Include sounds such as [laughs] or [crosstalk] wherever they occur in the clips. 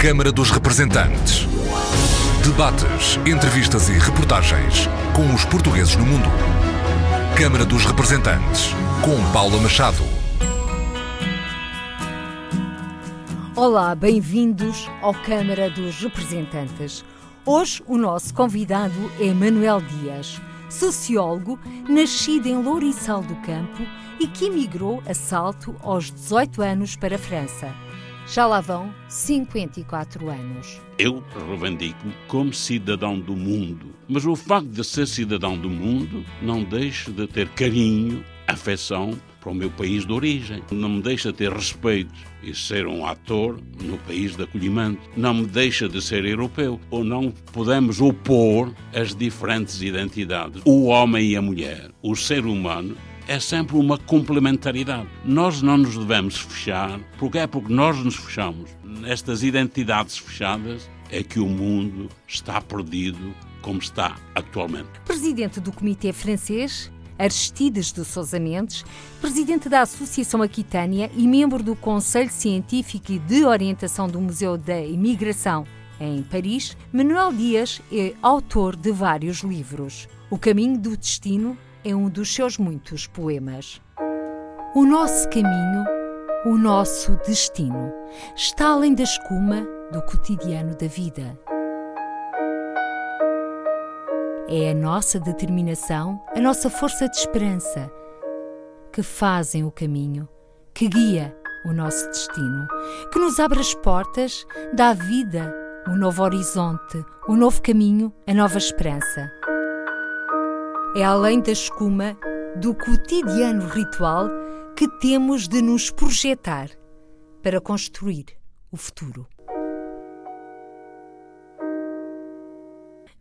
Câmara dos Representantes. Debates, entrevistas e reportagens com os portugueses no mundo. Câmara dos Representantes, com Paula Machado. Olá, bem-vindos ao Câmara dos Representantes. Hoje o nosso convidado é Manuel Dias, sociólogo, nascido em Lourissal do Campo e que emigrou a salto aos 18 anos para a França. Já lá vão 54 anos. Eu reivindico-me como cidadão do mundo, mas o facto de ser cidadão do mundo não deixa de ter carinho, afeição para o meu país de origem. Não me deixa ter respeito e ser um ator no país de acolhimento. Não me deixa de ser europeu. Ou não podemos opor as diferentes identidades. O homem e a mulher, o ser humano, é sempre uma complementaridade. Nós não nos devemos fechar, porque é porque nós nos fechamos. Nestas identidades fechadas é que o mundo está perdido como está atualmente. Presidente do Comitê Francês, Aristides de Sousa Mendes, presidente da Associação Aquitânia e membro do Conselho Científico e de Orientação do Museu da Imigração em Paris, Manuel Dias é autor de vários livros. O Caminho do Destino é um dos seus muitos poemas. O nosso caminho, o nosso destino, está além da escuma do cotidiano da vida. É a nossa determinação, a nossa força de esperança, que fazem o caminho, que guia o nosso destino, que nos abre as portas, dá vida, um novo horizonte, um novo caminho, a nova esperança. É além da escuma do cotidiano ritual que temos de nos projetar para construir o futuro.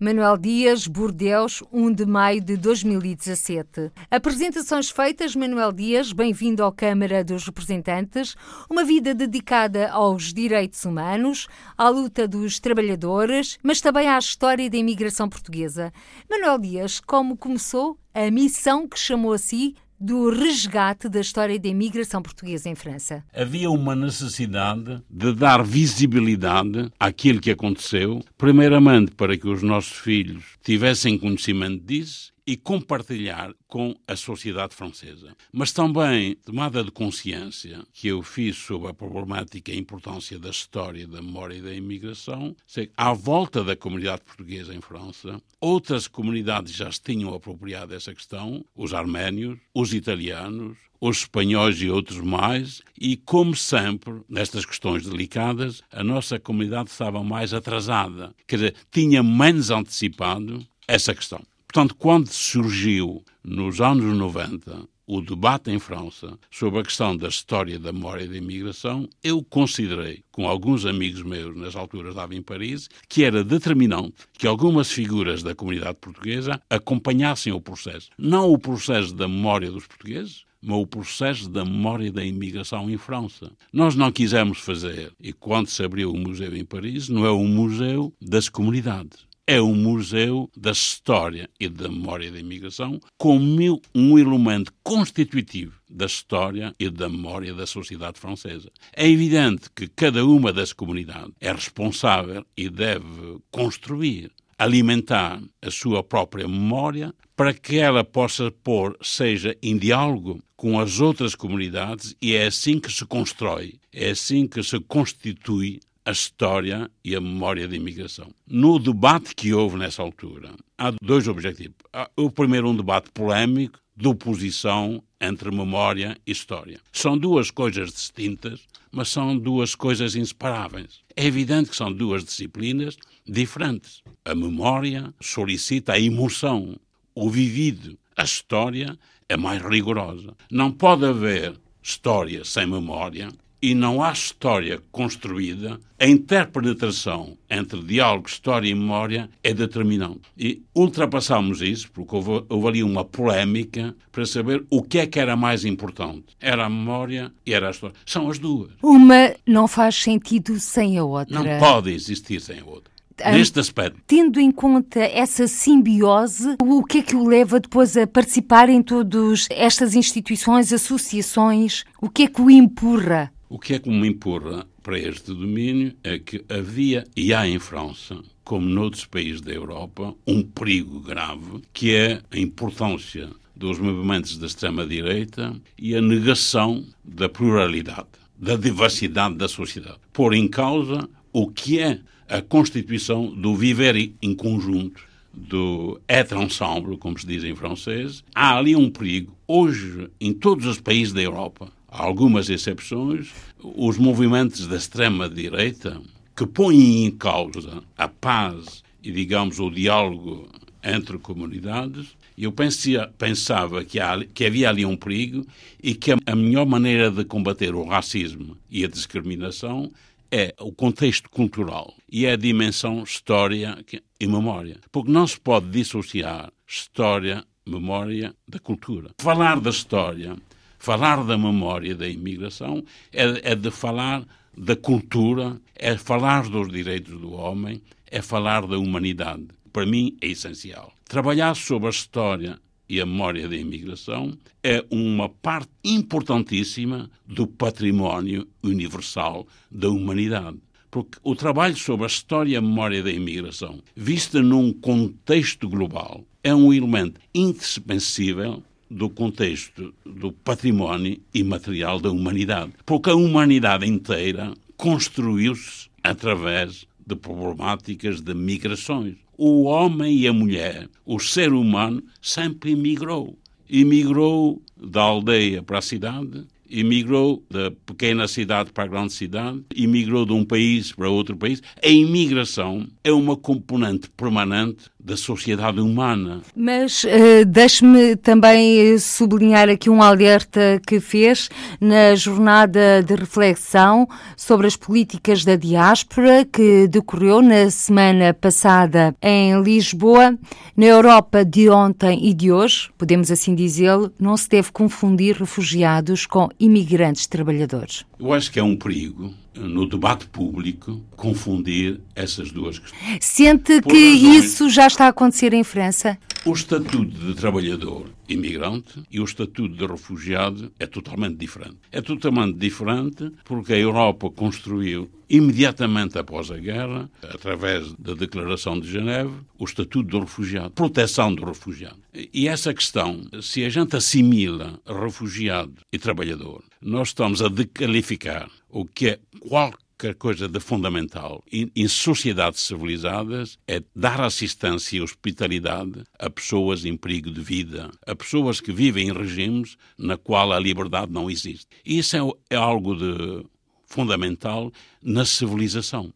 Manuel Dias, Bordeus, 1 de maio de 2017. Apresentações feitas, Manuel Dias, bem-vindo à Câmara dos Representantes. Uma vida dedicada aos direitos humanos, à luta dos trabalhadores, mas também à história da imigração portuguesa. Manuel Dias, como começou a missão que chamou a si do resgate da história da imigração portuguesa em França? Havia uma necessidade de dar visibilidade àquilo que aconteceu, primeiramente para que os nossos filhos tivessem conhecimento disso e compartilhar com a sociedade francesa. Mas também, tomada de consciência que eu fiz sobre a problemática e a importância da história, da memória e da imigração, sei, à volta da comunidade portuguesa em França, outras comunidades já se tinham apropriado dessa questão, os arménios, os italianos, os espanhóis e outros mais, e como sempre, nestas questões delicadas, a nossa comunidade estava mais atrasada, quer dizer, tinha menos antecipado essa questão. Portanto, quando surgiu nos anos 90 o debate em França sobre a questão da história da memória da imigração, eu considerei, com alguns amigos meus nas alturas estava em Paris, que era determinante que algumas figuras da comunidade portuguesa acompanhassem o processo. Não o processo da memória dos portugueses, mas o processo da memória da imigração em França. Nós não quisemos fazer, e quando se abriu o museu em Paris, não é um museu das comunidades é um museu da história e da memória da imigração, como um elemento constitutivo da história e da memória da sociedade francesa. É evidente que cada uma das comunidades é responsável e deve construir, alimentar a sua própria memória para que ela possa pôr, seja em diálogo com as outras comunidades, e é assim que se constrói, é assim que se constitui a história e a memória da imigração. No debate que houve nessa altura, há dois objetivos. O primeiro, um debate polémico de oposição entre memória e história. São duas coisas distintas, mas são duas coisas inseparáveis. É evidente que são duas disciplinas diferentes. A memória solicita a emoção, o vivido. A história é mais rigorosa. Não pode haver história sem memória e não há história construída, a interpenetração entre diálogo, história e memória é determinante. E ultrapassamos isso, porque houve, houve, ali uma polémica para saber o que é que era mais importante. Era a memória e era a história. São as duas. Uma não faz sentido sem a outra. Não pode existir sem a outra neste aspecto. Tendo em conta essa simbiose, o que é que o leva depois a participar em todas estas instituições, associações? O que é que o empurra O que é que me empurra para este domínio é que havia e há em França, como noutros países da Europa, um perigo grave, que é a importância dos movimentos da extrema-direita e a negação da pluralidade, da diversidade da sociedade. Pôr em causa o que é a constituição do viver em conjunto do être ensemble, como se diz em francês, há ali um perigo. Hoje, em todos os países da Europa, algumas exceções, os movimentos da extrema-direita que põem em causa a paz e, digamos, o diálogo entre comunidades, eu pensia, pensava que, há, que, havia ali um perigo e que a, melhor maneira de combater o racismo e a discriminação é o contexto cultural e é a dimensão história e memória. Porque não se pode dissociar história, memória da cultura. Falar da história, falar da memória da imigração é, é de falar da cultura, é falar dos direitos do homem, é falar da humanidade. Para mim é essencial. Trabalhar sobre a história e a memória da imigração é uma parte importantíssima do património universal da humanidade. Porque o trabalho sobre a história e a memória da imigração, vista num contexto global, é um elemento indispensível do contexto do património imaterial da humanidade. Porque a humanidade inteira construiu-se através de problemáticas de migrações o homem e a mulher, o ser humano, sempre emigrou. Emigrou da aldeia para a cidade, emigrou da pequena cidade para a grande cidade, emigrou de um país para outro país. A imigração é uma componente permanente da sociedade humana. Mas uh, deixe-me também sublinhar aqui um alerta que fez na jornada de reflexão sobre as políticas da diáspora que decorreu na semana passada em Lisboa. Na Europa de ontem e de hoje, podemos assim dizê-lo, não se deve confundir refugiados com imigrantes trabalhadores. Eu acho que é um perigo no debate público confundir essas duas questões. Sente Por que razões, isso já está a acontecer em França? O estatuto de trabalhador imigrante e o estatuto de refugiado é totalmente diferente. É totalmente diferente porque a Europa construiu imediatamente após a guerra, através da Declaração de Geneve, o estatuto do refugiado, proteção do refugiado. E essa questão, se a gente assimila refugiado e trabalhador, nós estamos a decalificar o que é qualquer coisa de fundamental em, em, sociedades civilizadas é dar assistência e hospitalidade a pessoas em perigo de vida, a pessoas que vivem em regimes na qual a liberdade não existe. Isso é, é algo de fundamental na civilização.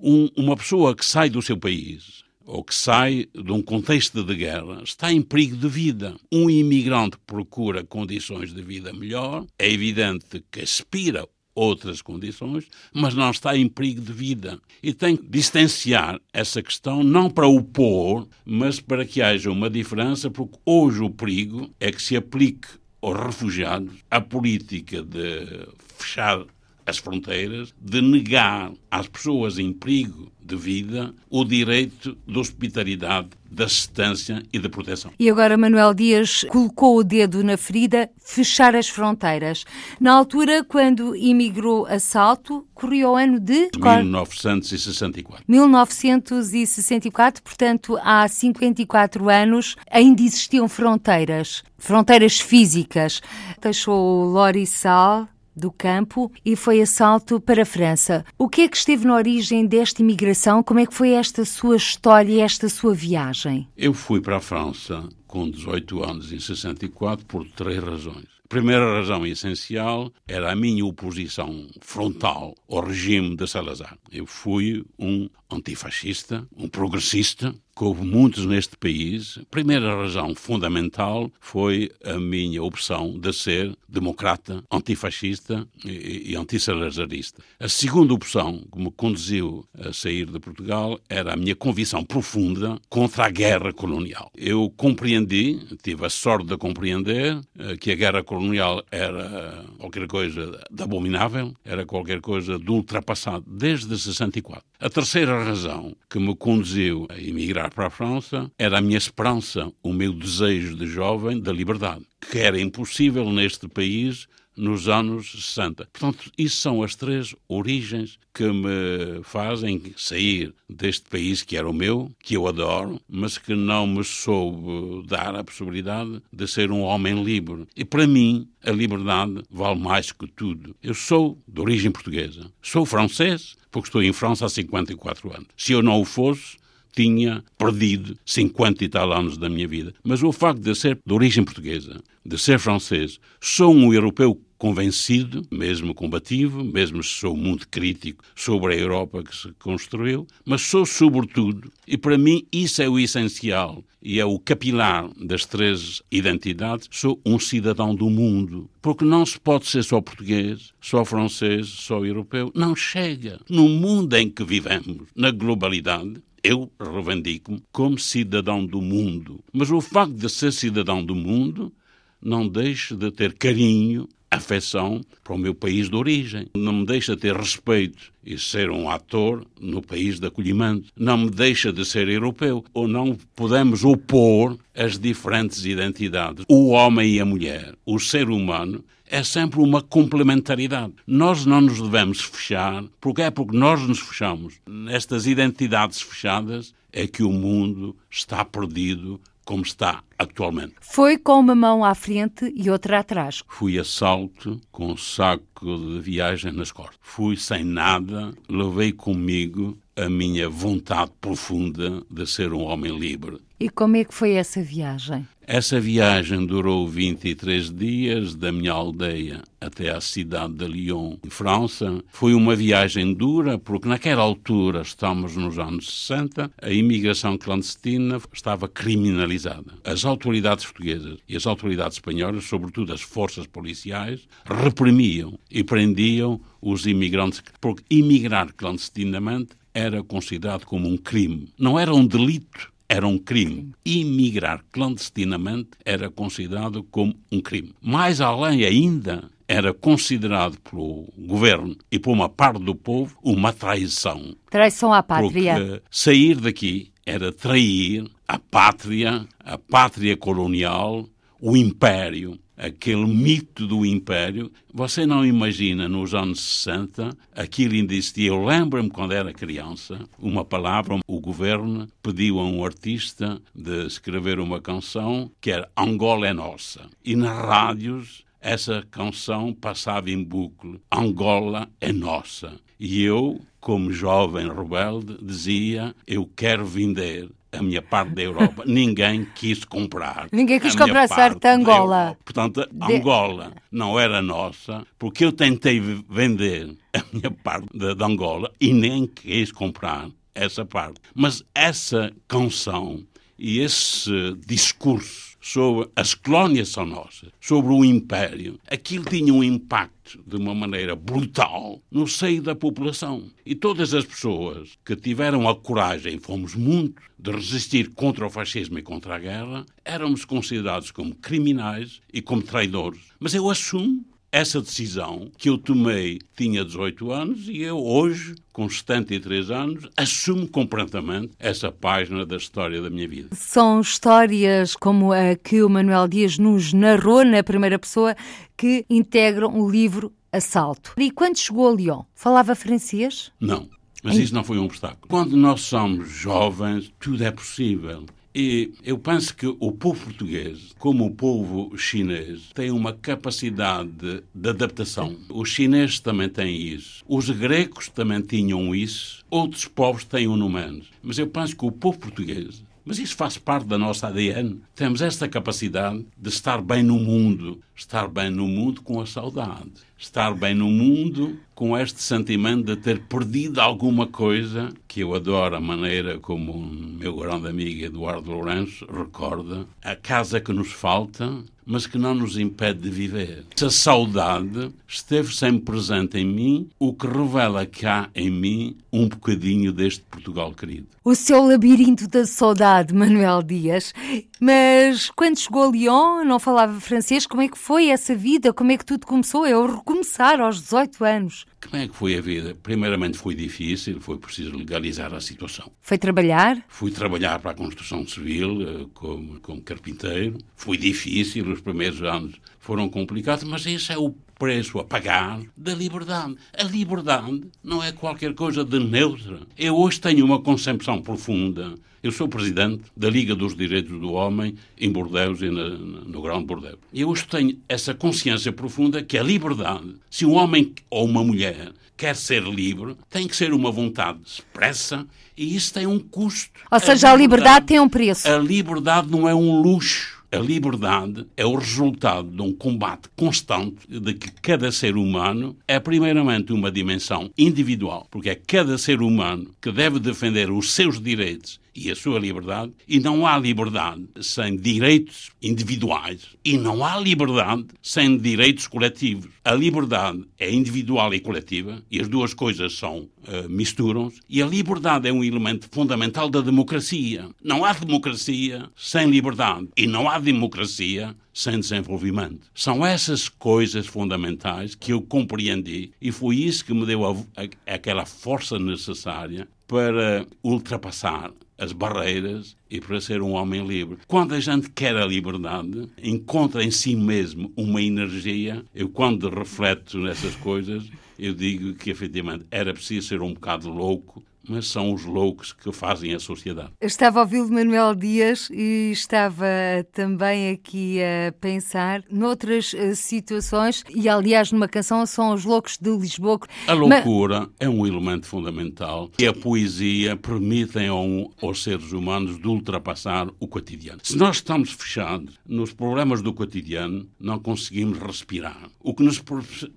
Um, uma pessoa que sai do seu país ou que sai de um contexto de guerra está em perigo de vida. Um imigrante procura condições de vida melhor, é evidente que aspira outras condições, mas não está em perigo de vida. E tem que distanciar essa questão, não para opor, mas para que haja uma diferença, porque hoje o perigo é que se aplique aos refugiados a política de fechar as fronteiras, de negar às pessoas em perigo de vida o direito de hospitalidade, de assistência e de proteção. E agora Manuel Dias colocou o dedo na ferida, fechar as fronteiras. Na altura, quando imigrou a Salto, corria o ano de... 1964. 1964, portanto, há 54 anos, ainda existiam fronteiras, fronteiras físicas. Deixou o Lorissal do campo e foi assalto para a França. O que é que esteve na origem desta imigração? Como é que foi esta sua história e esta sua viagem? Eu fui para a França com 18 anos, em 64, por três razões. A primeira razão essencial era a minha oposição frontal ao regime de Salazar. Eu fui um antifascista, um progressista, que houve muitos neste país. A primeira razão fundamental foi a minha opção de ser democrata, antifascista e, e antissalazarista. A segunda opção que me conduziu a sair de Portugal era a minha convicção profunda contra a guerra colonial. Eu compreendi, tive a sorte de compreender, eh, que a guerra colonial era qualquer coisa de abominável, era qualquer coisa de ultrapassado, desde 64. A terceira razão que me conduziu a emigrar para a França era a minha esperança, o meu desejo de jovem da liberdade, que era impossível neste país nos anos 60. Portanto, isso são as três origens que me fazem sair deste país que era o meu, que eu adoro, mas que não me soube dar a possibilidade de ser um homem livre. E para mim, a liberdade vale mais que tudo. Eu sou de origem portuguesa, sou francês, porque estou em França há 54 anos. Se eu não o fosse, tinha perdido 50 e tal anos da minha vida. Mas o facto de ser de origem portuguesa, de ser francês, sou um europeu convencido, mesmo combativo, mesmo sou muito crítico sobre a Europa que se construiu, mas sou sobretudo, e para mim isso é o essencial e é o capilar das três identidades, sou um cidadão do mundo. Porque não se pode ser só português, só francês, só europeu. Não chega. No mundo em que vivemos, na globalidade, eu reivindico-me como cidadão do mundo. Mas o facto de ser cidadão do mundo não deixa de ter carinho, afeição para o meu país de origem. Não me deixa de ter respeito e ser um ator no país de acolhimento. Não me deixa de ser europeu. Ou não podemos opor as diferentes identidades. O homem e a mulher, o ser humano, é sempre uma complementaridade. Nós não nos devemos fechar, porque é porque nós nos fechamos nestas identidades fechadas é que o mundo está perdido como está atualmente. Foi com uma mão à frente e outra atrás. Fui a salto com um saco de viagem nas costas. Fui sem nada, levei comigo a minha vontade profunda de ser um homem livre. E como é que foi essa viagem? Essa viagem durou 23 dias da minha aldeia até à cidade de Lyon, em França. Foi uma viagem dura, porque naquela altura, estamos nos anos 60, a imigração clandestina estava criminalizada. As autoridades portuguesas e as autoridades espanholas, sobretudo as forças policiais, reprimiam e prendiam os imigrantes, porque imigrar clandestinamente era considerado como um crime. Não era um delito, era um crime. Imigrar clandestinamente era considerado como um crime. Mais além ainda, era considerado pelo governo e por uma parte do povo uma traição. Traição à pátria. Porque sair daqui era trair a pátria, a pátria colonial, o império aquele mito do império. Você não imagina nos anos 60 aquilo ainda existia. Eu lembro-me quando era criança, uma palavra, o governo pediu a um artista de escrever uma canção que era Angola é nossa. E nas rádios essa canção passava em bucle. Angola é nossa. E eu, como jovem rebelde, dizia: Eu quero vender a minha parte da Europa. [laughs] Ninguém quis comprar. Ninguém quis comprar certo Angola. Portanto, de... Angola não era nossa, porque eu tentei vender a minha parte de Angola e nem quis comprar essa parte. Mas essa canção e esse discurso sobre as colónias são nossas, sobre o império, aquilo tinha um impacto de uma maneira brutal no seio da população. E todas as pessoas que tiveram a coragem, fomos muito, de resistir contra o fascismo e contra a guerra, éramos considerados como criminais e como traidores. Mas eu assumo essa decisão que eu tomei tinha 18 anos e eu hoje, com 73 anos, assumo completamente essa página da história da minha vida. São histórias como a que o Manuel Dias nos narrou na primeira pessoa que integram o livro Assalto. E quando chegou a Lyon, falava francês? Não. Mas isso não foi um obstáculo. Quando nós somos jovens, tudo é possível. E eu penso que o povo português, como o povo chinês, tem uma capacidade de, adaptação. Os chineses também têm isso. Os gregos também tinham isso. Outros povos têm um no menos. Mas eu penso que o povo português mas isso faz parte da nossa ADN. Temos esta capacidade de estar bem no mundo, estar bem no mundo com a saudade, estar bem no mundo com este sentimento de ter perdido alguma coisa que eu adoro a maneira como o meu grande amigo Eduardo Lourenço recorda, a casa que nos falta, mas que não nos impede de viver. Essa saudade esteve sempre presente em mim, o que revela que há em mim um bocadinho deste Portugal querido. O seu labirinto da saudade, Manuel Dias. Mas quando chegou a Lyon, não falava francês, como é que foi essa vida? Como é que tudo começou? Eu recomeçar aos 18 anos. Como é que foi a vida? Primeiramente foi difícil, foi preciso legalizar a situação. Foi trabalhar? Fui trabalhar para a construção civil eh, como, como carpinteiro. Foi difícil, os primeiros anos foram complicados, mas esse é o preço a pagar da liberdade. A liberdade não é qualquer coisa de neutra. Eu hoje tenho uma concepção profunda eu sou presidente da Liga dos Direitos do Homem em Bordeaux e na, no Grão de Bordeaux. E eu hoje tenho essa consciência profunda que a liberdade, se um homem ou uma mulher quer ser livre, tem que ser uma vontade expressa e isso tem um custo. Ou seja, a liberdade, a liberdade tem um preço. A liberdade não é um luxo. A liberdade é o resultado de um combate constante de que cada ser humano é primeiramente uma dimensão individual, porque é cada ser humano que deve defender os seus direitos e a sua liberdade, e não há liberdade sem direitos individuais, e não há liberdade sem direitos coletivos. A liberdade é individual e coletiva, e as duas coisas são uh, misturam-se, e a liberdade é um elemento fundamental da democracia. Não há democracia sem liberdade, e não há democracia sem desenvolvimento. São essas coisas fundamentais que eu compreendi e foi isso que me deu a, a, aquela força necessária para ultrapassar as barreiras e para ser um homem livre. Quando a gente quer a liberdade, encontra em si mesmo uma energia. Eu, quando refleto nessas coisas, eu digo que efetivamente era preciso ser um bocado louco mas são os loucos que fazem a sociedade. Estava a ouvir Manuel Dias e estava também aqui a pensar noutras uh, situações, e aliás, numa canção são os loucos de Lisboa. A loucura mas... é um elemento fundamental e a poesia permite um, aos seres humanos de ultrapassar o cotidiano. Se nós estamos fechados nos problemas do cotidiano, não conseguimos respirar. O que nos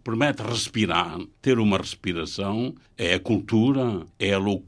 permite respirar, ter uma respiração, é a cultura, é a loucura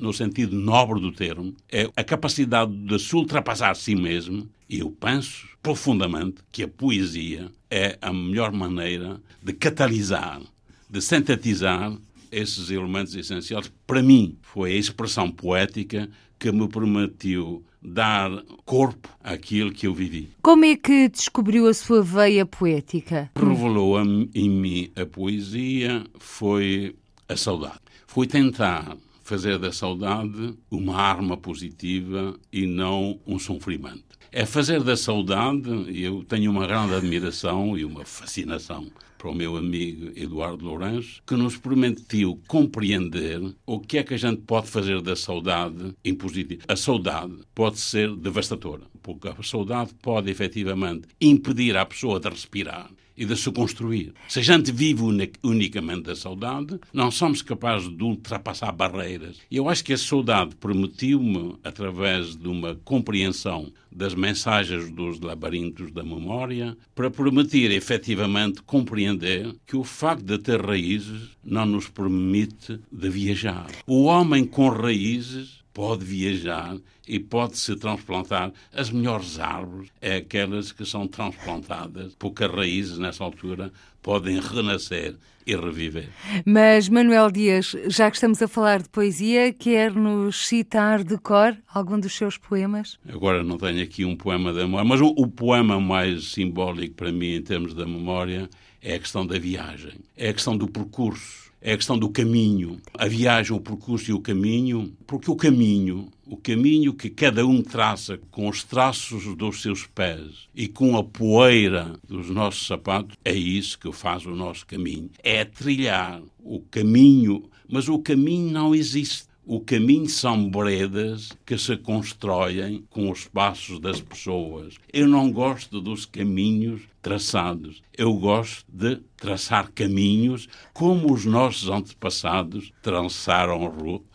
no sentido nobre do termo, é a capacidade de se ultrapassar a si mesmo. E eu penso profundamente que a poesia é a melhor maneira de catalisar, de sintetizar esses elementos essenciais. Para mim, foi a expressão poética que me permitiu dar corpo àquilo que eu vivi. Como é que descobriu a sua veia poética? Revelou em mim a poesia, foi a saudade. Fui tentar fazer da saudade uma arma positiva e não um sofrimento. É fazer da saudade, e eu tenho uma grande admiração e uma fascinação para o meu amigo Eduardo Lourenço, que nos permitiu compreender o que é que a gente pode fazer da saudade em positivo. A saudade pode ser devastadora, porque a saudade pode efetivamente impedir a pessoa de respirar e de se construir. Se a gente vive unicamente da saudade, não somos capazes de ultrapassar barreiras. E eu acho que a saudade permitiu-me, através de uma compreensão das mensagens dos labirintos da memória, para permitir efetivamente compreender que o facto de ter raízes não nos permite de viajar. O homem com raízes pode viajar e pode se transplantar. As melhores árvores é aquelas que são transplantadas, porque as raízes, nessa altura, podem renascer e reviver. Mas, Manuel Dias, já que estamos a falar de poesia, quer-nos citar de cor algum dos seus poemas? Agora não tenho aqui um poema da memória, mas o, o poema mais simbólico para mim, em termos da memória, é a questão da viagem, é a questão do percurso é a questão do caminho, a viagem, o percurso e o caminho, porque o caminho, o caminho que cada um traça com os traços dos seus pés e com a poeira dos nossos sapatos, é isso que faz o nosso caminho. É trilhar o caminho, mas o caminho não existe. O caminho são bredas que se constroem com os passos das pessoas. Eu não gosto dos caminhos traçados. Eu gosto de traçar caminhos como os nossos antepassados traçaram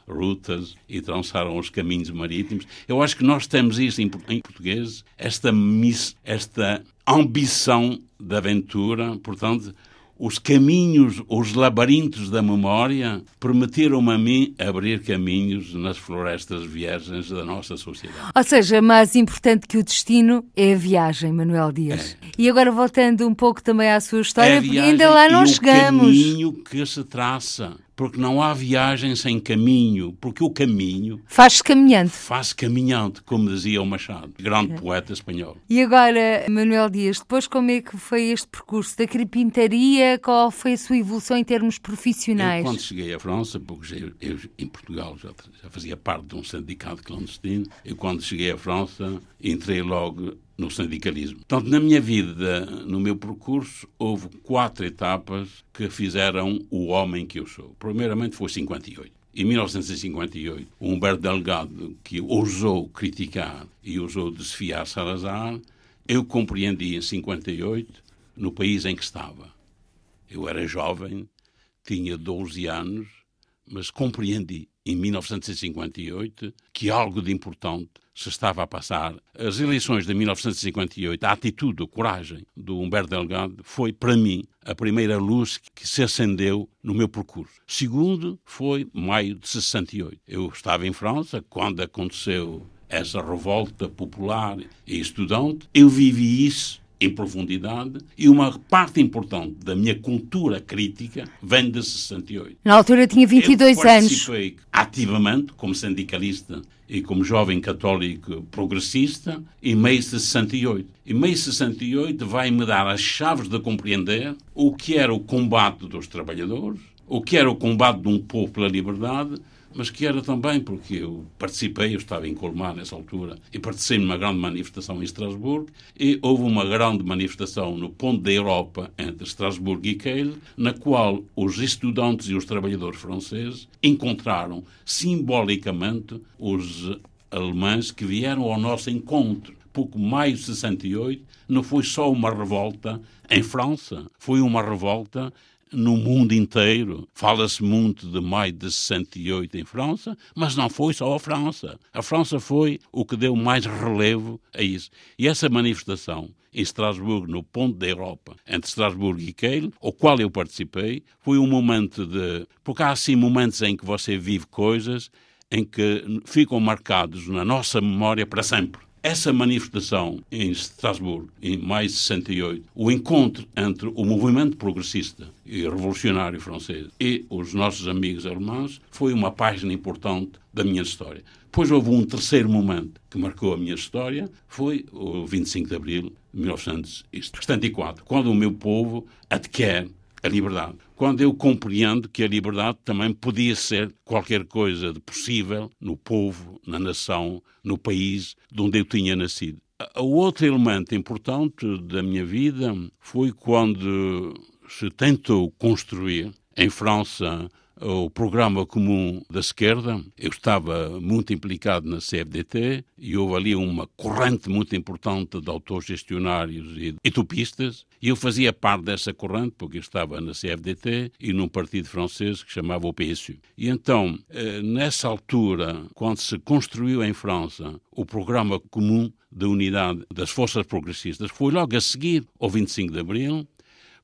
rutas e traçaram os caminhos marítimos. Eu acho que nós temos isso em, português, esta, esta ambição de aventura, portanto, os caminhos, os labirintos da memória permitiram-me a mim abrir caminhos nas florestas virgens da nossa sociedade. Ou seja, mais importante que o destino é a viagem, Manuel Dias. É. E agora voltando um pouco também à sua história, é porque ainda lá não chegamos. O caminho que se traça porque não há viagem sem caminho, porque o caminho faz-se caminhando. Faz caminhando, como dizia o Machado, grande é. poeta espanhol. E agora, Manuel Dias, depois como é que foi este percurso da carpintaria? Qual foi a sua evolução em termos profissionais? Eu, quando cheguei à França, porque eu, eu em Portugal já, já, fazia parte de um sindicato clandestino, eu quando cheguei à França entrei logo no sindicalismo. Portanto, na minha vida, no meu percurso, houve quatro etapas que fizeram o homem que eu sou. Primeiramente foi 58. Em 1958, Humberto Delgado, que ousou criticar e ousou desfiar Salazar, eu compreendi em 58 no país em que estava. Eu era jovem, tinha 12 anos, mas compreendi em 1958 que algo de importante se estava a passar. As eleições de 1958, a atitude, a coragem do Humberto Delgado foi, para mim, a primeira luz que se acendeu no meu percurso. Segundo, foi maio de 68. Eu estava em França quando aconteceu essa revolta popular e estudante. Eu vivi isso em profundidade e uma parte importante da minha cultura crítica vem de 68. Na altura tinha 22 eu anos. participei ativamente como sindicalista e como jovem católico progressista em meio de 68. Em meio de 68 vai-me dar as chaves de compreender o que era o combate dos trabalhadores, o que era o combate de um povo pela liberdade mas que era também porque eu participei, eu estava em Colmar nessa altura, e participei numa grande manifestação em Estrasburgo, e houve uma grande manifestação no ponto da Europa entre Estrasburgo e Kehl, na qual os estudantes e os trabalhadores franceses encontraram simbolicamente os alemães que vieram ao nosso encontro. Pouco mais de 68 não foi só uma revolta em França, foi uma revolta no mundo inteiro. Fala-se muito de maio de 68 em França, mas não foi só a França. A França foi o que deu mais relevo a isso. E essa manifestação em Estrasburgo, no ponto da Europa, entre Estrasburgo e Kehl, ao qual eu participei, foi um momento de. Porque há assim momentos em que você vive coisas em que ficam marcados na nossa memória para sempre. Essa manifestação em Estrasburgo, em maio de 68, o encontro entre o movimento progressista e revolucionário francês e os nossos amigos alemães, foi uma página importante da minha história. Depois houve um terceiro momento que marcou a minha história, foi o 25 de abril de 1974, quando o meu povo adquire a liberdade. Quando eu compreendo que a liberdade também podia ser qualquer coisa de possível no povo, na nação, no país de onde eu tinha nascido. O outro elemento importante da minha vida foi quando se tentou construir em França o programa comum da esquerda. Eu estava muito implicado na CFDT e houve ali uma corrente muito importante de autogestionários e utopistas. E eu fazia parte dessa corrente porque eu estava na CFDT e num partido francês que chamava o PSU. E então, eh, nessa altura, quando se construiu em França o programa comum da unidade das forças progressistas, foi logo a seguir ao 25 de Abril.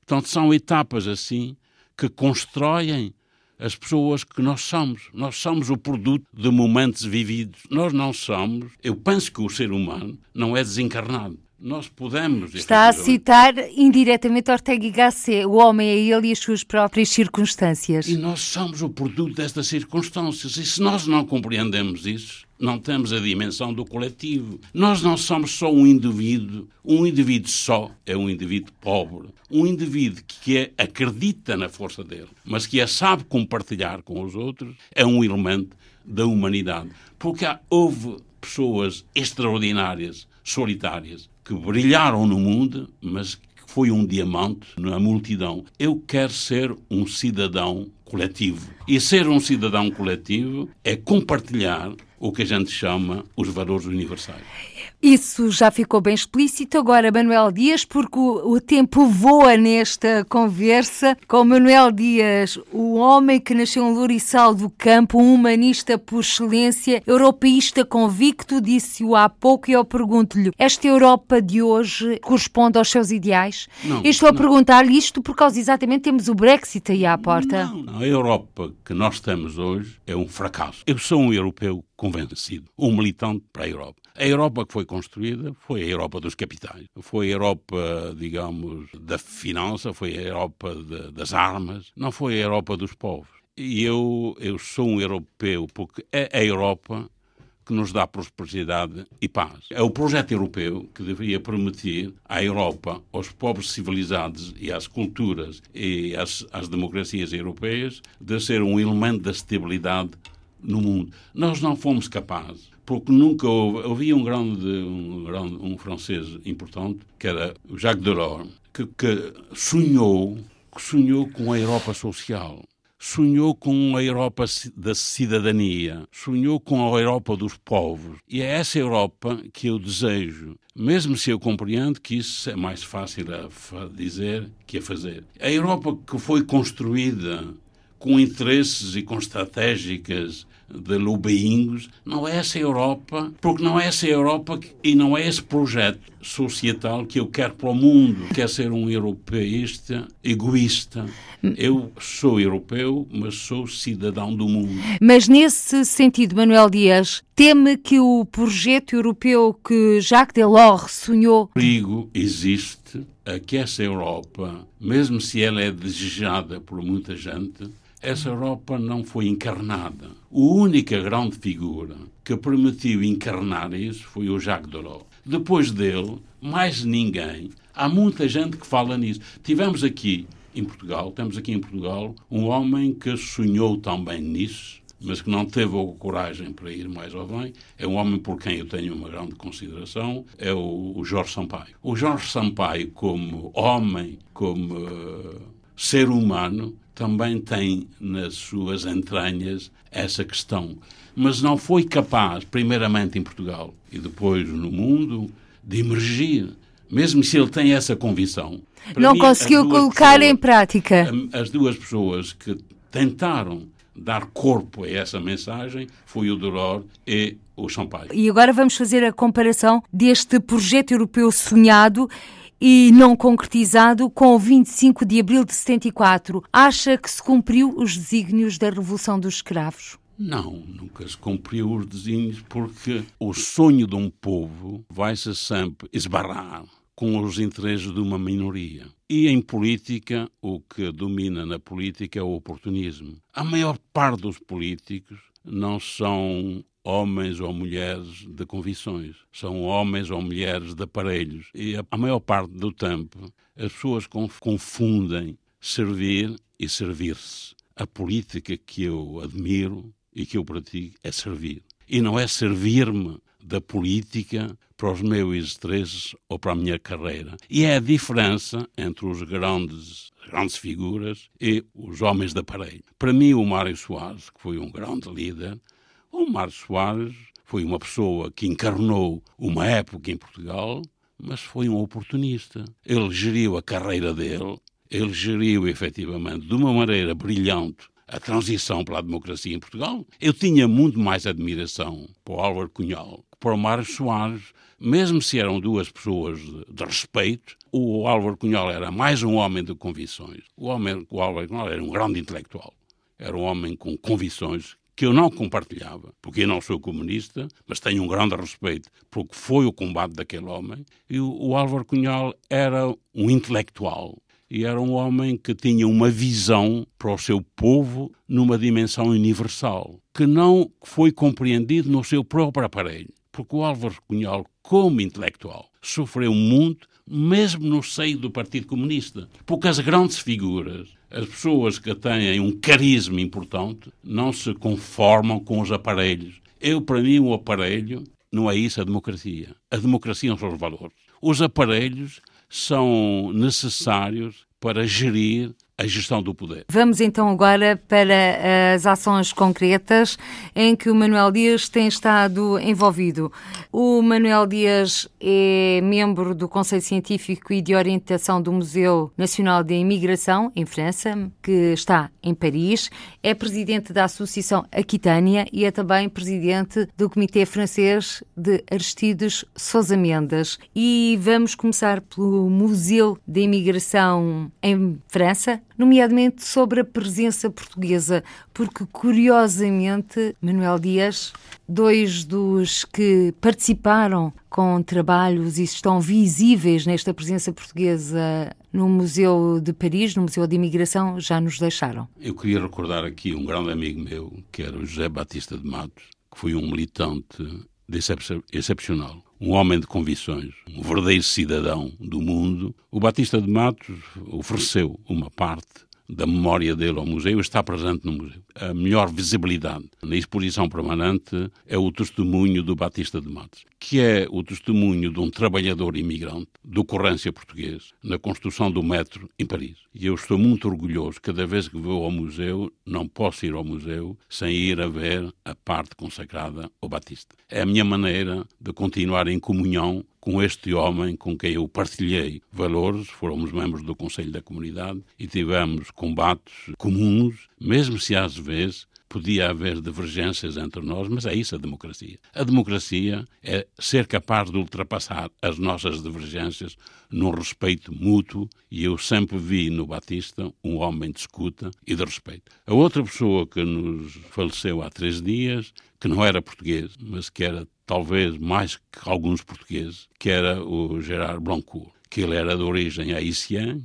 Portanto, são etapas assim que constroem as pessoas que nós somos. Nós somos o produto de momentos vividos. Nós não somos. Eu penso que o ser humano não é desencarnado. Nós podemos. Está a citar indiretamente Ortega y Gasset. O homem é ele e as suas próprias circunstâncias. E nós somos o produto destas circunstâncias. E se nós não compreendemos isso, não temos a dimensão do coletivo. Nós não somos só um indivíduo. Um indivíduo só é um indivíduo pobre. Um indivíduo que é, acredita na força dele, mas que a sabe compartilhar com os outros, é um elemento da humanidade. Porque há, houve pessoas extraordinárias, solitárias, que brilharam no mundo, mas que foi um diamante na multidão. Eu quero ser um cidadão coletivo. E ser um cidadão coletivo é compartilhar o que a gente chama os valores universais. Isso já ficou bem explícito agora, Manuel Dias, porque o, o, tempo voa nesta conversa com Manuel Dias, o homem que nasceu em Lourissal do Campo, um humanista por excelência, europeísta convicto, disse-o há pouco e eu pergunto-lhe, esta Europa de hoje corresponde aos seus ideais? Não, eu estou a perguntar-lhe isto por causa exatamente temos o Brexit aí à porta. Não, não, a Europa que nós temos hoje é um fracasso. Eu sou um europeu convencido, um militante para a Europa. A Europa que foi construída foi a Europa dos capitais, foi a Europa, digamos, da finança, foi a Europa de, das armas, não foi a Europa dos povos. E eu, eu sou um europeu porque é a Europa que nos dá prosperidade e paz. É o projeto europeu que deveria permitir à Europa, aos povos civilizados e às culturas e às, às democracias europeias de ser um elemento da estabilidade no mundo. Nós não fomos capazes, porque nunca houve. Havia um grande, um, grande, um francês importante, que era Jacques Delors, que, que sonhou, que sonhou com a Europa social sonhou com a Europa da cidadania, sonhou com a Europa dos povos. E é essa Europa que eu desejo, mesmo se eu compreendo que isso é mais fácil a dizer que a fazer. A Europa que foi construída com interesses e com estratégicas de lobbyingos, não é essa Europa, porque não é essa Europa e não é esse projeto societal que eu quero para o mundo. Quer ser um europeísta egoísta. Eu sou europeu, mas sou cidadão do mundo. Mas nesse sentido, Manuel Dias, teme que o projeto europeu que Jacques Delors sonhou. O perigo existe a que essa Europa, mesmo se ela é desejada por muita gente, essa Europa não foi encarnada. A única grande figura que permitiu encarnar isso foi o Jacques Delors. Depois dele, mais ninguém. Há muita gente que fala nisso. Tivemos aqui em Portugal, temos aqui em Portugal um homem que sonhou também nisso, mas que não teve a coragem para ir mais além. É um homem por quem eu tenho uma grande consideração, é o, Jorge Sampaio. O Jorge Sampaio, como homem, como uh, ser humano, também tem nas suas entranhas essa questão. Mas não foi capaz, primeiramente em Portugal e depois no mundo, de emergir. Mesmo se ele tem essa convicção. Não mim, conseguiu colocar pessoas, em prática. As duas pessoas que tentaram dar corpo a essa mensagem foi o Delors e o Sampaio. E agora vamos fazer a comparação deste projeto europeu sonhado e não concretizado com o 25 de abril de 74. Acha que se cumpriu os desígnios da Revolução dos Escravos? Não, nunca se cumpriu os desígnios porque o sonho de um povo vai-se sempre esbarrar com os interesses de uma minoria. E em política, o que domina na política é o oportunismo. A maior parte dos políticos não são homens ou mulheres de convicções, são homens ou mulheres de aparelhos. E a maior parte do tempo as pessoas confundem servir e servir-se. A política que eu admiro e que eu pratico é servir. E não é servir-me da política para os meus interesses ou para a minha carreira. E é a diferença entre os grandes, grandes figuras e os homens de aparelho. Para mim, o Mário Soares, que foi um grande líder, o Mário Soares foi uma pessoa que encarnou uma época em Portugal, mas foi um oportunista. Ele geriu a carreira dele, ele geriu efetivamente de uma maneira brilhante a transição para a democracia em Portugal. Eu tinha muito mais admiração o Álvaro Cunhal que para o Mário Soares, mesmo se eram duas pessoas de, de, respeito, o Álvaro Cunhal era mais um homem de convicções. O, homem, o Álvaro Cunhal era um grande intelectual. Era um homem com convicções que eu não compartilhava, porque eu não sou comunista, mas tenho um grande respeito porque foi o combate daquele homem. E o, o Álvaro Cunhal era um intelectual e era um homem que tinha uma visão para o seu povo numa dimensão universal, que não foi compreendido no seu próprio aparelho. Porque o Álvaro Cunhal, como intelectual, sofreu muito, mesmo no seio do Partido Comunista. Porque as grandes figuras as pessoas que têm um carisma importante não se conformam com os aparelhos. Eu, para mim, o aparelho não é isso a democracia. A democracia são os valores. Os aparelhos são necessários para gerir a gestão do poder. Vamos então agora para as ações concretas em que o Manuel Dias tem estado envolvido. O Manuel Dias é membro do Conselho Científico e de Orientação do Museu Nacional de Imigração, em França, que está em Paris. É presidente da Associação Aquitânia e é também presidente do Comitê Francês de Aristides Sousa Mendes. E vamos começar pelo Museu de Imigração em França, nomeadamente sobre a presença portuguesa, porque curiosamente, Manuel Dias, dois dos que participaram com trabalhos e estão visíveis nesta presença portuguesa no Museu de Paris, no Museu de Imigração, já nos deixaram. Eu queria recordar aqui um grande amigo meu, que era o José Batista de Matos, que foi um militante excepcional um homem de convicções, um verdadeiro cidadão do mundo, o Batista de Matos ofereceu uma parte da memória dele ao museu está presente no museu. A melhor visibilidade na exposição permanente é o testemunho do Batista de Matos, que é o testemunho de um trabalhador imigrante de ocorrência português na construção do metro em Paris. E eu estou muito orgulhoso, cada vez que vou ao museu, não posso ir ao museu sem ir a ver a parte consagrada ao Batista. É a minha maneira de continuar em comunhão com este homem com quem eu partilhei valores, fomos membros do Conselho da Comunidade e tivemos combates comuns, mesmo se às vezes podia haver divergências entre nós, mas é isso a democracia. A democracia é ser capaz de ultrapassar as nossas divergências num respeito mútuo e eu sempre vi no Batista um homem de escuta e de respeito. A outra pessoa que nos faleceu há três dias, que não era português, mas que era talvez mais que alguns portugueses, que era o Gerard Blancourt, que ele era de origem haitiana,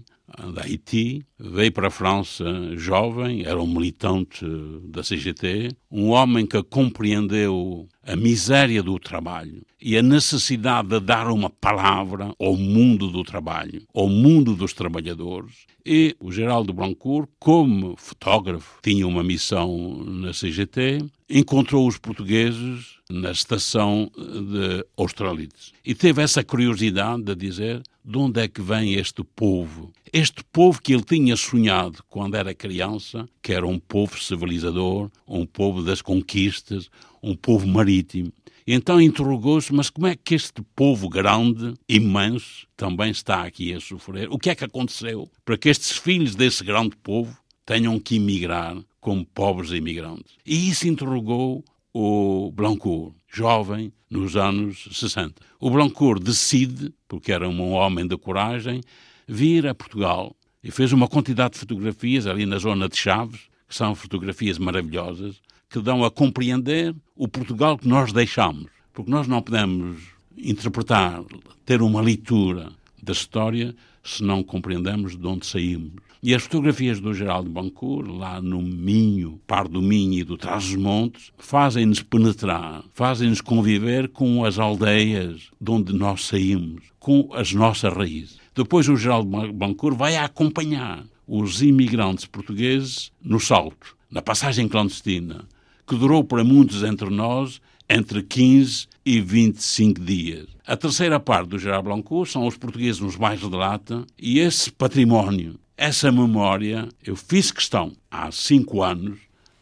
da Haiti, veio para a França jovem, era um militante da CGT, um homem que compreendeu a miséria do trabalho e a necessidade de dar uma palavra ao mundo do trabalho, ao mundo dos trabalhadores. E o Geraldo Blancourt, como fotógrafo, tinha uma missão na CGT, encontrou os portugueses na estação de Australides e teve essa curiosidade de dizer de onde é que vem este povo? Este povo que ele tinha sonhado quando era criança, que era um povo civilizador, um povo das conquistas, um povo marítimo. Então interrogou-se, mas como é que este povo grande, imenso, também está aqui a sofrer? O que é que aconteceu para que estes filhos desse grande povo tenham que emigrar como pobres imigrantes? E isso interrogou o Blancourt, jovem, nos anos 60. O Blancourt decide, porque era um homem de coragem, vir a Portugal e fez uma quantidade de fotografias ali na zona de Chaves, que são fotografias maravilhosas, que dão a compreender o Portugal que nós deixamos. Porque nós não podemos interpretar, ter uma leitura da história se não compreendemos de onde saímos. E as fotografias do Geraldo Bancourt, lá no Minho, par do Minho e do Trás-os-Montes, fazem-nos penetrar, fazem-nos conviver com as aldeias de onde nós saímos, com as nossas raízes. Depois o Geraldo Bancourt vai acompanhar os imigrantes portugueses no salto, na passagem clandestina, que durou para muitos entre nós entre 15 e 25 dias. A terceira parte do Gerard Blancourt são os portugueses nos bairros de lata e esse património essa memória, eu fiz questão, há cinco anos,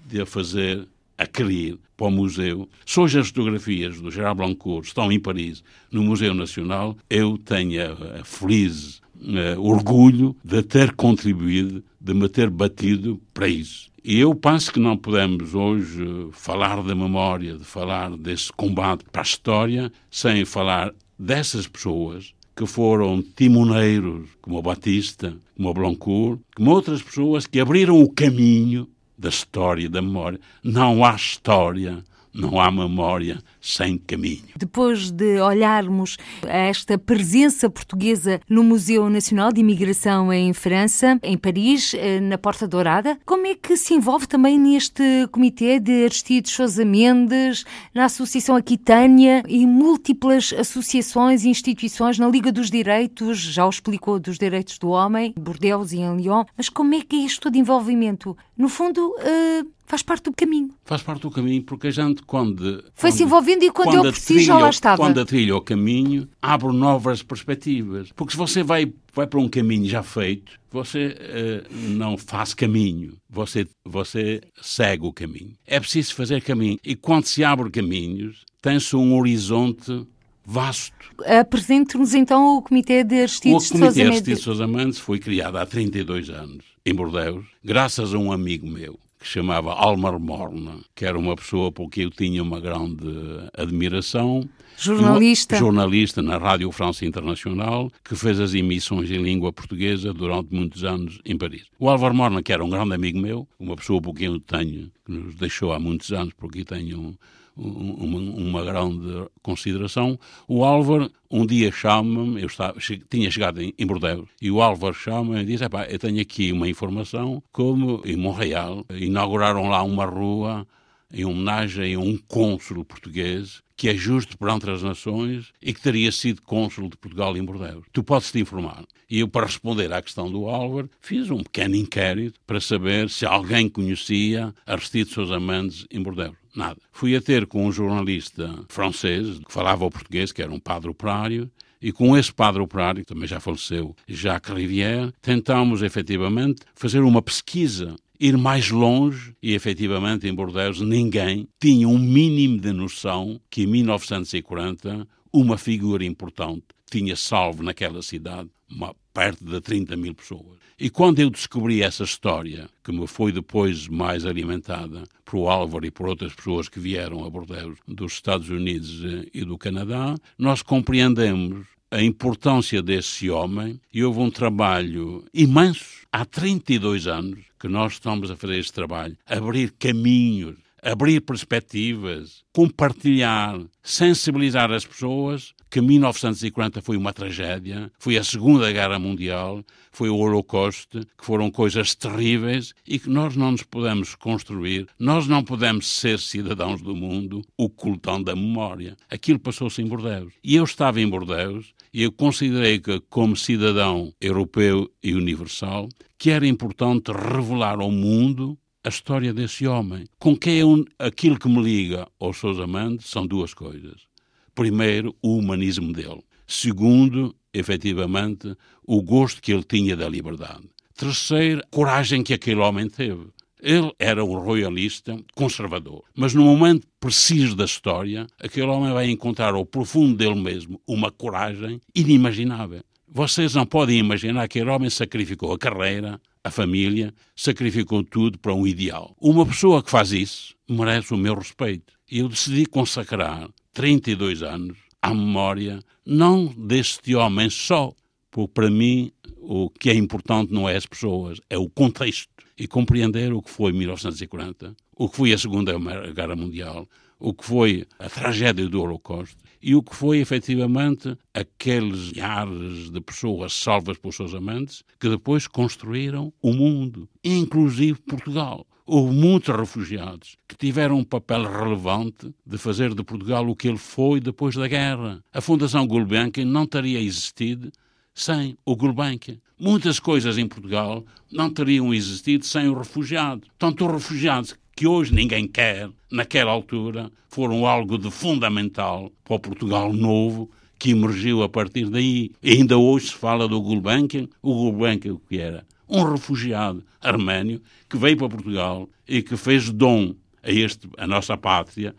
de a fazer a querer para o museu. Se hoje as fotografias do Gerard Blancourt estão em Paris, no Museu Nacional, eu tenho a, a feliz uh, orgulho de ter contribuído, de me ter batido para isso. E eu penso que não podemos hoje falar da memória, de falar desse combate para a história, sem falar dessas pessoas que foram timoneiros, como o Batista, como o Blancourt, como outras pessoas que abriram o caminho da história da memória. Não há história não há memória sem caminho. Depois de olharmos esta presença portuguesa no Museu Nacional de Imigração em França, em Paris, eh, na Porta Dourada, como é que se envolve também neste comitê de Aristides Sousa Mendes, na Associação Aquitânia e múltiplas associações e instituições na Liga dos Direitos, já o explicou, dos Direitos do Homem, Bordeaux e em Lyon, mas como é que é isto de envolvimento? No fundo, uh, faz parte do caminho. Faz parte do caminho, porque a gente, quando. Foi-se envolvendo e quando, quando eu preciso, já lá estava. Quando a trilha o caminho, abre novas perspectivas. Porque se você vai, vai para um caminho já feito, você uh, não faz caminho, você, você segue o caminho. É preciso fazer caminho. E quando se abre caminhos, tem-se um horizonte vasto. Apresente-nos então o Comitê de Aristides Sousa Mendes. O Comitê Aristides Sousa Mendes foi criado há 32 anos, em Bordeaux, graças a um amigo meu que chamava Almar Morna, que era uma pessoa por quem eu tinha uma grande admiração. Jornalista. jornalista na Rádio França Internacional, que fez as emissões em língua portuguesa durante muitos anos em Paris. O Álvaro Morna, que era um grande amigo meu, uma pessoa por quem eu tenho, que nos deixou há muitos anos, porque tenho uma, uma, grande consideração. O Álvaro um dia chama-me, eu estava, tinha chegado em, em Bordeaux, e o Álvaro chama-me e diz: eu tenho aqui uma informação, como em Montreal inauguraram lá uma rua em homenagem a um cônsul português que é justo perante as nações e que teria sido cônsul de Portugal em Bordeaux. Tu podes te informar. E eu, para responder à questão do Álvaro, fiz um pequeno inquérito para saber se alguém conhecia Aristides Sousa Mendes em Bordeaux. Nada. Fui a ter com um jornalista francês que falava o português, que era um padre operário, e com esse padre operário, que também já faleceu, Jacques Rivière, tentámos efetivamente fazer uma pesquisa ir mais longe e, efetivamente, em Bordeaux ninguém tinha um mínimo de noção que em 1940 uma figura importante tinha salvo naquela cidade uma, perto de 30 mil pessoas. E quando eu descobri essa história, que me foi depois mais alimentada por Álvaro e por outras pessoas que vieram a Bordeaux dos Estados Unidos eh, e do Canadá, nós compreendemos a importância desse homem. E houve um trabalho imenso, há 32 anos, que nós estamos a fazer este trabalho, abrir caminhos, abrir perspectivas, compartilhar, sensibilizar as pessoas que 1940 foi uma tragédia, foi a Segunda Guerra Mundial, foi o Holocausto, que foram coisas terríveis e que nós não nos podemos construir, nós não podemos ser cidadãos do mundo ocultando a memória. Aquilo passou-se em Bordeaux. E eu estava em Bordeaux e eu considerei que, como cidadão europeu e universal, que era importante revelar ao mundo a história desse homem. Com quem eu, aquilo que me liga aos seus amantes são duas coisas. Primeiro, o humanismo dele. Segundo, efetivamente, o gosto que ele tinha da liberdade. Terceiro, a coragem que aquele homem teve. Ele era um royalista conservador, mas no momento preciso da história, aquele homem vai encontrar ao profundo dele mesmo uma coragem inimaginável. Vocês não podem imaginar que aquele homem sacrificou a carreira, a família, sacrificou tudo para um ideal. Uma pessoa que faz isso merece o meu respeito. Eu decidi consacrar 32 anos à memória, não deste homem só, porque para mim o que é importante não é as pessoas, é o contexto. E compreender o que foi 1940, o que foi a Segunda Guerra Mundial, o que foi a tragédia do Holocausto e o que foi efetivamente aqueles milhares de pessoas salvas pelos seus amantes que depois construíram o mundo, inclusive Portugal. Houve muitos refugiados que tiveram um papel relevante de fazer de Portugal o que ele foi depois da guerra. A Fundação Gulbenkian não teria existido sem o Gulbenkian. Muitas coisas em Portugal não teriam existido sem o refugiado. Tanto os refugiados que hoje ninguém quer, naquela altura, foram algo de fundamental para o Portugal novo que emergiu a partir daí. E ainda hoje se fala do Gulbenkian. O Gulbenkian o que era? Um refugiado armênio que veio para Portugal e que fez dom a, este, a nossa pátria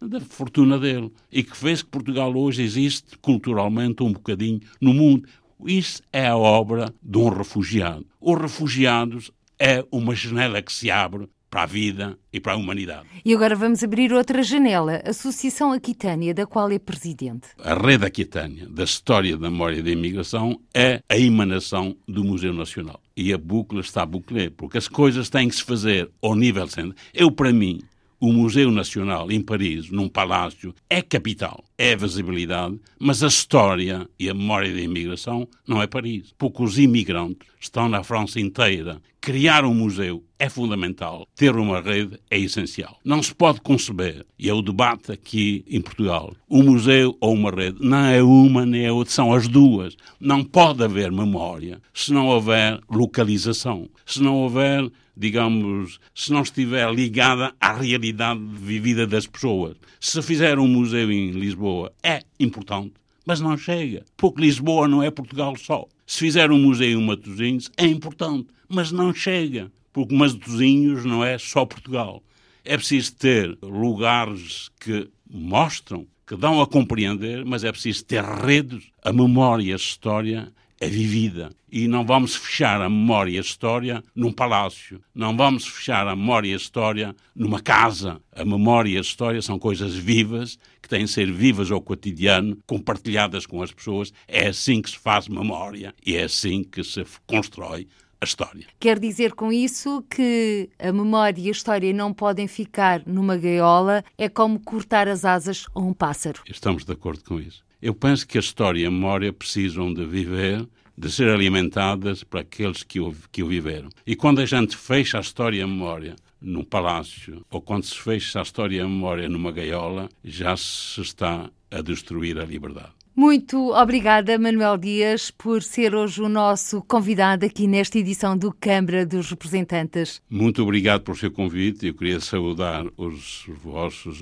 da fortuna dele e que fez que Portugal hoje existe culturalmente um bocadinho no mundo. Isso é a obra de um refugiado. Os refugiados é uma janela que se abre para a vida e para a humanidade. E agora vamos abrir outra janela, a Associação Aquitânia, da qual é presidente. A Rede Aquitânia da História da Memória da Imigração é a emanação do Museu Nacional. E a búcula está a bucler, porque as coisas têm que se fazer ao nível centro. Eu, para mim, o Museu Nacional em Paris, num palácio, é capital, é visibilidade, mas a história e a memória da imigração não é Paris. Porque os imigrantes estão na França inteira. Criar um museu é fundamental. Ter uma rede é essencial. Não se pode conceber, e é o debate aqui em Portugal, um museu ou uma rede. Não é uma nem é outra, são as duas. Não pode haver memória se não houver localização, se não houver digamos, se não estiver ligada à realidade vivida das pessoas. Se fizer um museu em Lisboa, é importante, mas não chega, porque Lisboa não é Portugal só. Se fizer um museu em Matosinhos, é importante, mas não chega, porque Matosinhos não é só Portugal. É preciso ter lugares que mostram, que dão a compreender, mas é preciso ter redes. A memória, a história é vivida. E não vamos fechar a memória e a história num palácio. Não vamos fechar a memória e a história numa casa. A memória e a história são coisas vivas, que têm de ser vivas ao cotidiano, compartilhadas com as pessoas. É assim que se faz memória e é assim que se constrói a história. Quer dizer com isso que a memória e a história não podem ficar numa gaiola, é como cortar as asas a um pássaro. Estamos de acordo com isso. Eu penso que a história e a memória precisam de viver, de ser alimentadas para aqueles que o, que o viveram. E quando a gente fecha a história e a memória num palácio ou quando se fecha a história e a memória numa gaiola, já se está a destruir a liberdade. Muito obrigada, Manuel Dias, por ser hoje o nosso convidado aqui nesta edição do Câmara dos Representantes. Muito obrigado por seu convite. Eu queria saudar os vossos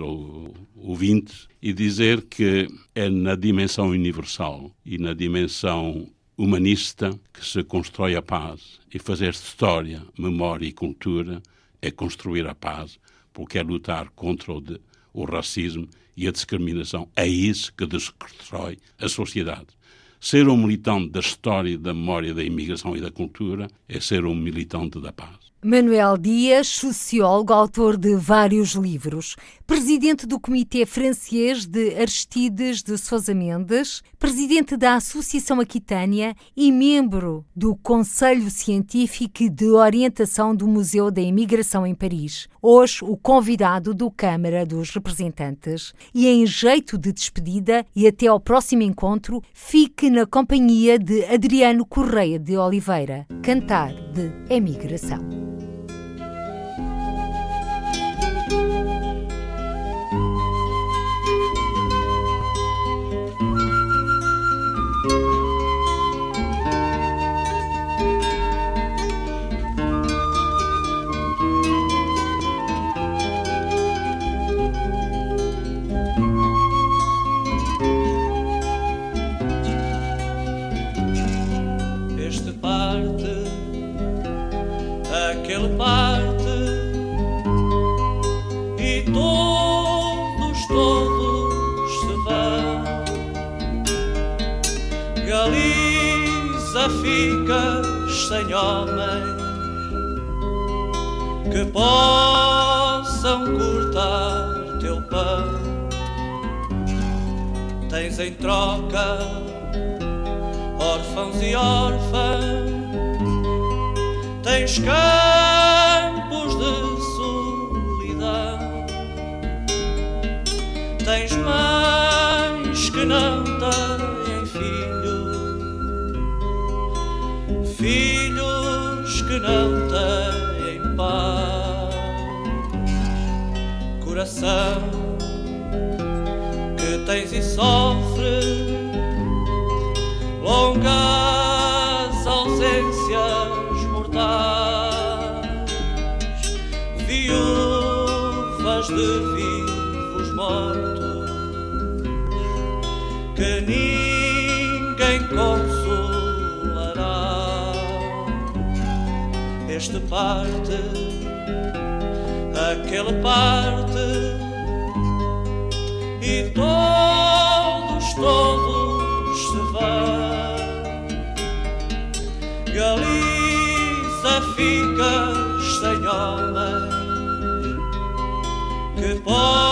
ouvintes e dizer que é na dimensão universal e na dimensão humanista que se constrói a paz. E fazer história, memória e cultura é construir a paz, porque é lutar contra o, de, o racismo e a discriminação. É isso que destrói a sociedade. Ser um militante da história, da memória, da imigração e da cultura é ser um militante da paz. Manuel Dias, sociólogo, autor de vários livros, presidente do Comitê Francês de Aristides de Sousa Mendes, presidente da Associação Aquitânia e membro do Conselho Científico de Orientação do Museu da Imigração em Paris. Hoje, o convidado do Câmara dos Representantes. E em jeito de despedida e até ao próximo encontro, fique na companhia de Adriano Correia de Oliveira, Cantar de Emigração. Viúvas de vivos mortos que ninguém consola. este parte, aquele parte, e todos, todos se vão. Galiza ficas que